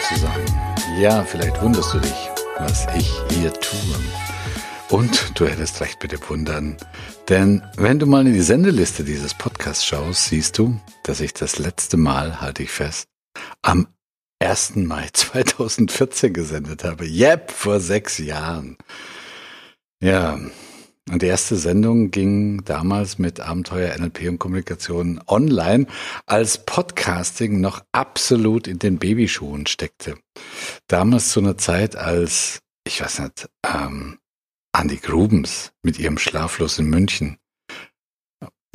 zu sein. Ja, vielleicht wunderst du dich, was ich hier tue. Und du hättest recht mit dem Wundern. Denn wenn du mal in die Sendeliste dieses Podcasts schaust, siehst du, dass ich das letzte Mal, halte ich fest, am 1. Mai 2014 gesendet habe. Yep, vor sechs Jahren. Ja, und die erste Sendung ging damals mit Abenteuer NLP und Kommunikation online, als Podcasting noch absolut in den Babyschuhen steckte. Damals zu einer Zeit, als, ich weiß nicht, ähm, Andy Grubens mit ihrem Schlaflos in München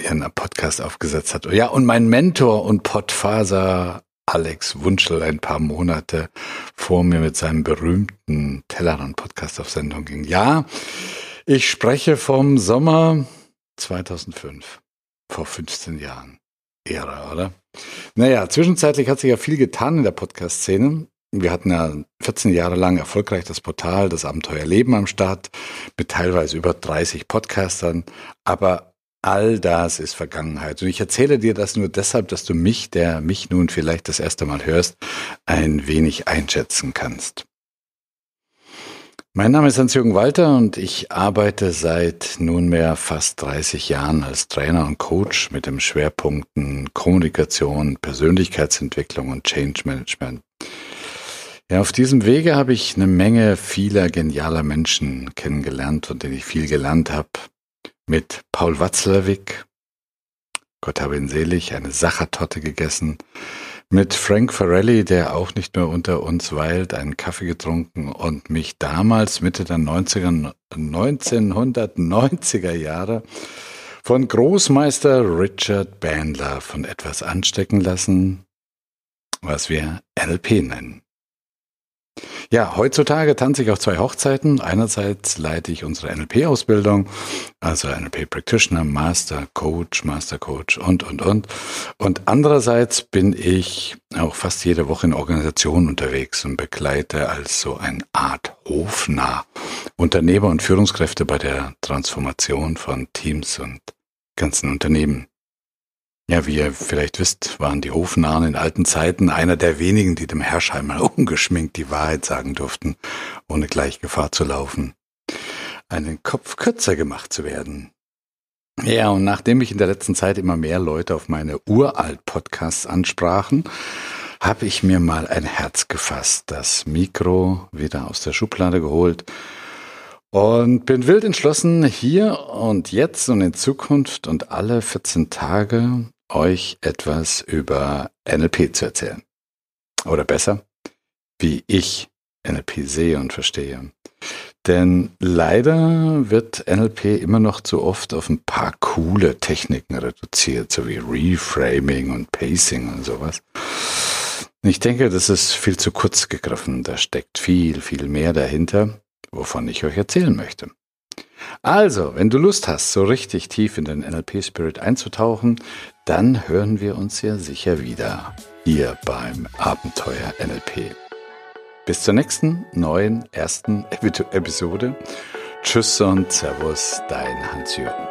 ihren Podcast aufgesetzt hat. Ja, und mein Mentor und Podfaser Alex Wunschel ein paar Monate vor mir mit seinem berühmten Tellerrand-Podcast auf Sendung ging. Ja, ich spreche vom Sommer 2005, vor 15 Jahren. Ehre, oder? Naja, zwischenzeitlich hat sich ja viel getan in der Podcast-Szene. Wir hatten ja 14 Jahre lang erfolgreich das Portal Das Abenteuer Leben am Start mit teilweise über 30 Podcastern. Aber all das ist Vergangenheit. Und ich erzähle dir das nur deshalb, dass du mich, der mich nun vielleicht das erste Mal hörst, ein wenig einschätzen kannst. Mein Name ist Hans-Jürgen Walter und ich arbeite seit nunmehr fast 30 Jahren als Trainer und Coach mit dem Schwerpunkten Kommunikation, Persönlichkeitsentwicklung und Change Management. Ja, auf diesem Wege habe ich eine Menge vieler genialer Menschen kennengelernt, von denen ich viel gelernt habe. Mit Paul Watzlawick, Gott habe ihn selig, eine Sachertorte gegessen, mit Frank Farelli, der auch nicht mehr unter uns weilt, einen Kaffee getrunken und mich damals Mitte der 90er, 1990er Jahre von Großmeister Richard Bandler von etwas anstecken lassen, was wir NLP nennen. Ja, heutzutage tanze ich auf zwei Hochzeiten. Einerseits leite ich unsere NLP-Ausbildung, also NLP Practitioner, Master Coach, Master Coach und, und, und. Und andererseits bin ich auch fast jede Woche in Organisationen unterwegs und begleite als so eine Art Hofnah Unternehmer und Führungskräfte bei der Transformation von Teams und ganzen Unternehmen. Ja, wie ihr vielleicht wisst, waren die Hofnahen in alten Zeiten einer der wenigen, die dem Herrscher einmal ungeschminkt die Wahrheit sagen durften, ohne gleich Gefahr zu laufen, einen Kopf kürzer gemacht zu werden. Ja, und nachdem mich in der letzten Zeit immer mehr Leute auf meine Uralt-Podcasts ansprachen, habe ich mir mal ein Herz gefasst, das Mikro wieder aus der Schublade geholt und bin wild entschlossen, hier und jetzt und in Zukunft und alle 14 Tage euch etwas über NLP zu erzählen. Oder besser, wie ich NLP sehe und verstehe. Denn leider wird NLP immer noch zu oft auf ein paar coole Techniken reduziert, so wie Reframing und Pacing und sowas. Ich denke, das ist viel zu kurz gegriffen. Da steckt viel, viel mehr dahinter, wovon ich euch erzählen möchte. Also, wenn du Lust hast, so richtig tief in den NLP-Spirit einzutauchen, dann hören wir uns ja sicher wieder hier beim Abenteuer NLP. Bis zur nächsten neuen ersten Episode. Tschüss und Servus, dein Hans-Jürgen.